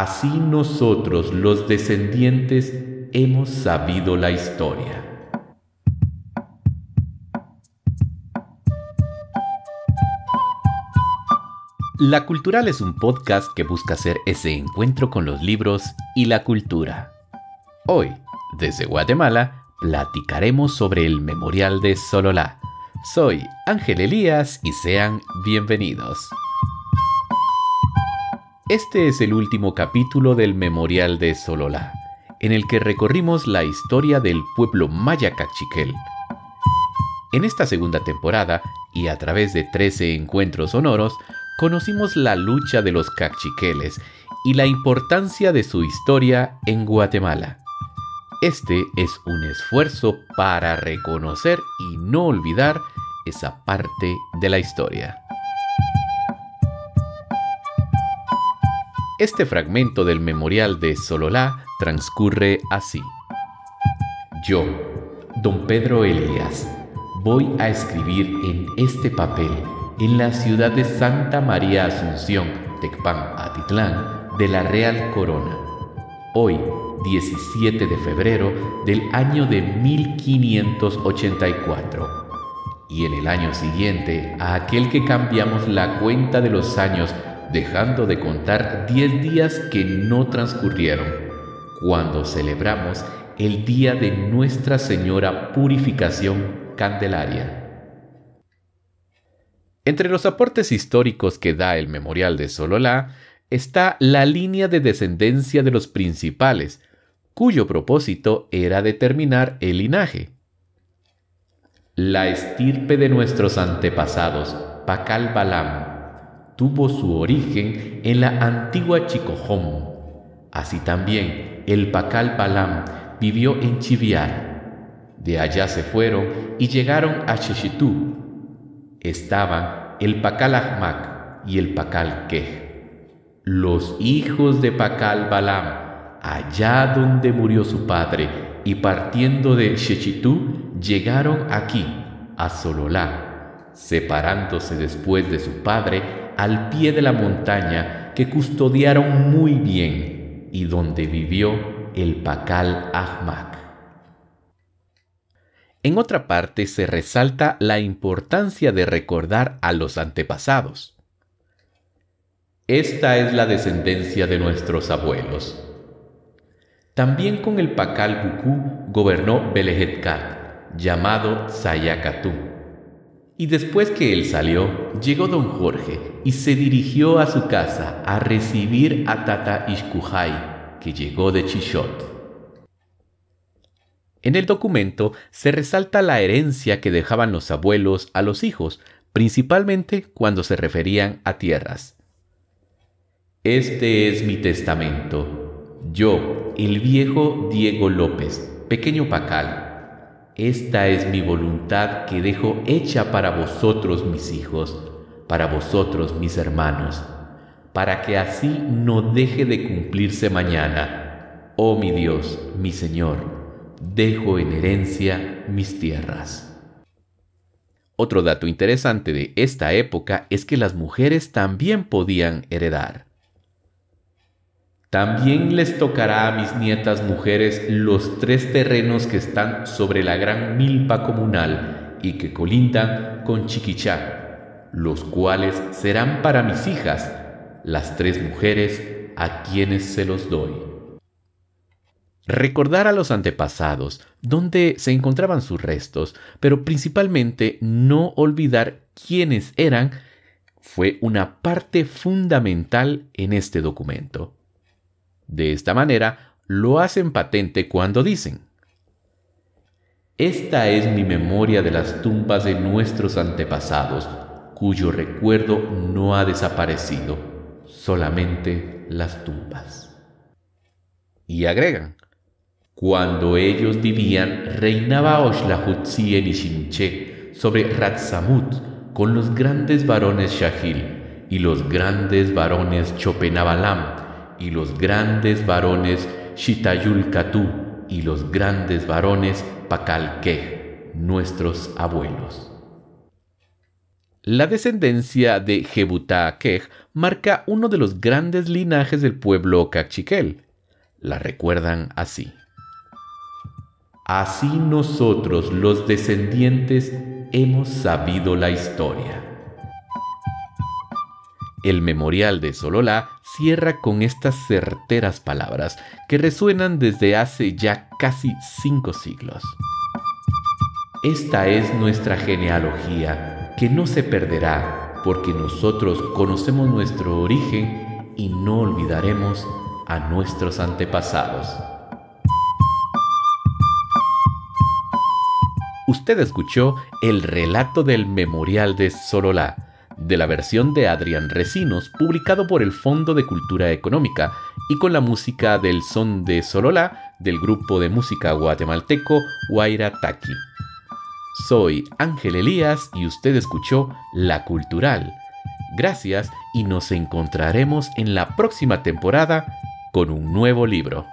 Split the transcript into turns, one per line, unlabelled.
así nosotros los descendientes hemos sabido la historia. La Cultural es un podcast que busca hacer ese encuentro con los libros y la cultura. Hoy, desde Guatemala, platicaremos sobre el Memorial de Sololá. Soy Ángel Elías y sean bienvenidos. Este es el último capítulo del Memorial de Sololá, en el que recorrimos la historia del pueblo maya cachiquel. En esta segunda temporada, y a través de 13 encuentros sonoros, conocimos la lucha de los cachiqueles y la importancia de su historia en Guatemala. Este es un esfuerzo para reconocer y no olvidar esa parte de la historia. Este fragmento del memorial de Sololá transcurre así. Yo, don Pedro Elías, voy a escribir en este papel en la ciudad de Santa María Asunción, Tecpan, Atitlán, de la Real Corona. Hoy, 17 de febrero del año de 1584. Y en el año siguiente, a aquel que cambiamos la cuenta de los años, dejando de contar 10 días que no transcurrieron, cuando celebramos el día de Nuestra Señora Purificación Candelaria. Entre los aportes históricos que da el Memorial de Sololá está la línea de descendencia de los principales, cuyo propósito era determinar el linaje. La estirpe de nuestros antepasados, Pacal Balam, tuvo su origen en la antigua Chicojom. Así también el Pacal Balam vivió en Chiviar. De allá se fueron y llegaron a Sheshitú, estaban el Pacal Ahmak y el Pacal Kej, los hijos de Pacal Balam, allá donde murió su padre, y partiendo de Shechitú, llegaron aquí, a Sololá, separándose después de su padre al pie de la montaña que custodiaron muy bien y donde vivió el Pacal Ahmak. En otra parte se resalta la importancia de recordar a los antepasados. Esta es la descendencia de nuestros abuelos. También con el Pacal Buku gobernó Belehetkat, llamado Sayakatú. Y después que él salió, llegó don Jorge y se dirigió a su casa a recibir a Tata Ishkuhai, que llegó de Chishot. En el documento se resalta la herencia que dejaban los abuelos a los hijos, principalmente cuando se referían a tierras. Este es mi testamento. Yo, el viejo Diego López, pequeño Pacal, esta es mi voluntad que dejo hecha para vosotros mis hijos, para vosotros mis hermanos, para que así no deje de cumplirse mañana. Oh mi Dios, mi Señor, dejo en herencia mis tierras. Otro dato interesante de esta época es que las mujeres también podían heredar. También les tocará a mis nietas mujeres los tres terrenos que están sobre la gran milpa comunal y que colindan con Chiquichá, los cuales serán para mis hijas, las tres mujeres a quienes se los doy. Recordar a los antepasados, dónde se encontraban sus restos, pero principalmente no olvidar quiénes eran, fue una parte fundamental en este documento. De esta manera, lo hacen patente cuando dicen, Esta es mi memoria de las tumbas de nuestros antepasados, cuyo recuerdo no ha desaparecido, solamente las tumbas. Y agregan, cuando ellos vivían, reinaba Oshlahutzi en Ishinche sobre Ratsamut con los grandes varones Shahil y los grandes varones Chopenabalam y los grandes varones Shitayul y los grandes varones Pakalkej, nuestros abuelos. La descendencia de Jebutá Kej marca uno de los grandes linajes del pueblo cachiquel. La recuerdan así. Así nosotros los descendientes hemos sabido la historia. El memorial de Sololá cierra con estas certeras palabras que resuenan desde hace ya casi cinco siglos. Esta es nuestra genealogía, que no se perderá, porque nosotros conocemos nuestro origen y no olvidaremos a nuestros antepasados. Usted escuchó el relato del Memorial de Sololá de la versión de Adrián Recinos, publicado por el Fondo de Cultura Económica, y con la música del son de Solola del grupo de música guatemalteco Huayra Taki. Soy Ángel Elías y usted escuchó La Cultural. Gracias y nos encontraremos en la próxima temporada con un nuevo libro.